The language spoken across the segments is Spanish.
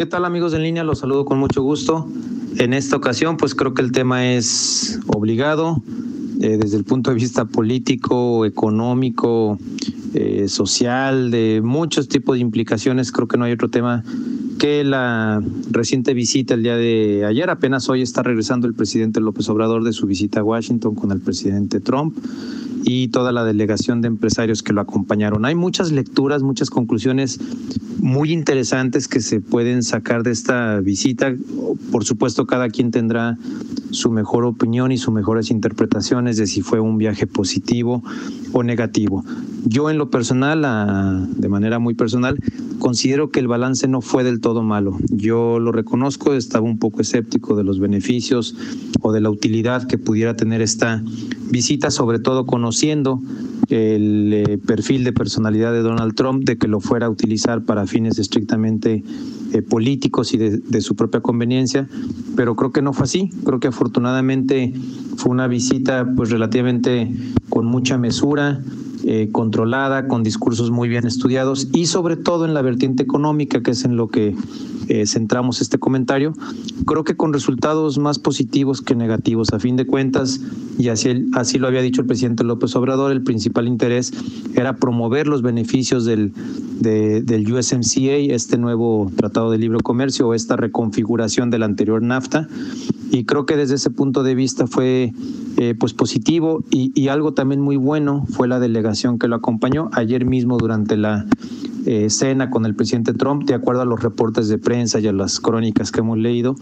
¿Qué tal amigos en línea? Los saludo con mucho gusto. En esta ocasión, pues creo que el tema es obligado eh, desde el punto de vista político, económico, eh, social, de muchos tipos de implicaciones. Creo que no hay otro tema que la reciente visita el día de ayer. Apenas hoy está regresando el presidente López Obrador de su visita a Washington con el presidente Trump y toda la delegación de empresarios que lo acompañaron. Hay muchas lecturas, muchas conclusiones muy interesantes que se pueden sacar de esta visita. Por supuesto, cada quien tendrá su mejor opinión y sus mejores interpretaciones de si fue un viaje positivo o negativo. Yo en lo personal, de manera muy personal, considero que el balance no fue del todo malo. Yo lo reconozco, estaba un poco escéptico de los beneficios o de la utilidad que pudiera tener esta visita, sobre todo conociendo el eh, perfil de personalidad de Donald Trump, de que lo fuera a utilizar para fines estrictamente eh, políticos y de, su propia conveniencia, pero creo que no fue así. Creo que afortunadamente fue una visita pues relativamente con mucha mesura, eh, controlada, con discursos muy bien estudiados y sobre todo en la vertiente económica, que es en lo que eh, centramos este comentario, creo que con resultados más positivos que negativos. A fin de cuentas, y así, así lo había dicho el presidente López Obrador, el principal interés era promover los beneficios del, del USMCA, este nuevo Tratado de Libre Comercio o esta reconfiguración del anterior NAFTA y creo que desde ese punto de vista fue eh, pues positivo y, y, algo también muy bueno fue la delegación que lo acompañó ayer mismo durante la eh, cena con el presidente Trump, de acuerdo a los reportes de prensa y a las crónicas que hemos leído,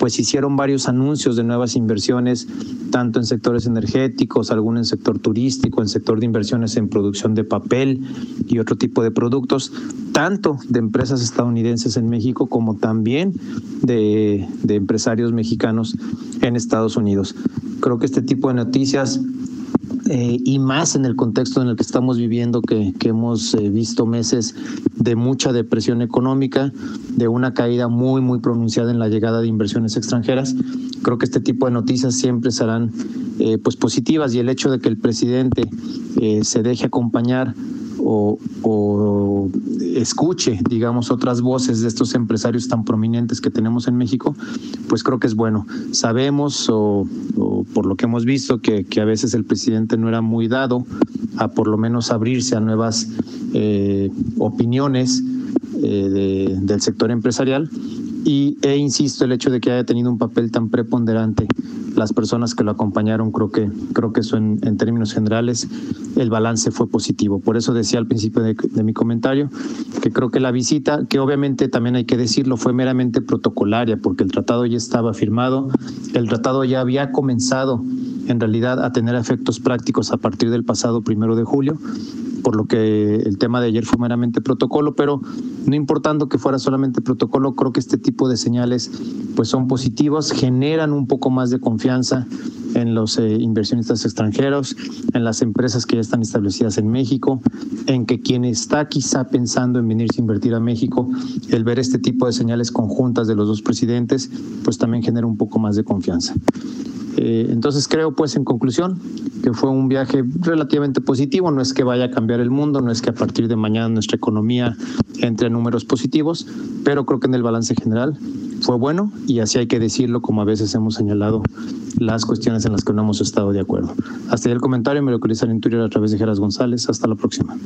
pues hicieron varios anuncios de nuevas inversiones, tanto en sectores energéticos, algún en sector turístico, en sector de inversiones en producción de papel y otro tipo de productos, tanto de empresas estadounidenses en México como también de, de empresarios mexicanos en Estados Unidos. Creo que este tipo de noticias eh, y más en el contexto en el que estamos viviendo, que, que hemos eh, visto meses de mucha depresión económica, de una caída muy, muy pronunciada en la llegada de inversiones extranjeras. Creo que este tipo de noticias siempre serán eh, pues positivas y el hecho de que el presidente se deje acompañar o, escuche, digamos, otras voces de estos empresarios tan prominentes que tenemos en México, pues creo que es bueno. Sabemos, o, por lo que hemos visto, que, a veces el presidente no era muy dado a por lo menos abrirse a nuevas eh, opiniones eh, del sector empresarial y, e insisto, el hecho de que haya tenido un papel tan preponderante las personas que lo acompañaron, creo que, creo que eso en, términos generales, el balance fue positivo. Por eso decía al principio de, mi comentario que creo que la visita, que obviamente también hay que decirlo, fue meramente protocolaria, porque el tratado ya estaba firmado, el tratado ya había comenzado en realidad a tener efectos prácticos a partir del pasado primero de julio por lo que el tema de ayer fue meramente protocolo, pero no importando que fuera solamente protocolo, creo que este tipo de señales pues son positivos, generan un poco más de confianza en los eh, inversionistas extranjeros, en las empresas que ya están establecidas en México, en que quien está quizá pensando en venirse a invertir a México, el ver este tipo de señales conjuntas de los dos presidentes, pues también genera un poco más de confianza. Eh, entonces creo pues en conclusión que fue un viaje relativamente positivo, no es que vaya a cambiar el mundo, no es que a partir de mañana nuestra economía entre en números positivos, pero creo que en el balance general fue bueno y así hay que decirlo como a veces hemos señalado las cuestiones en las que no hemos estado de acuerdo. Hasta ahí el comentario, me localizan en Twitter a través de Geras González. Hasta la próxima.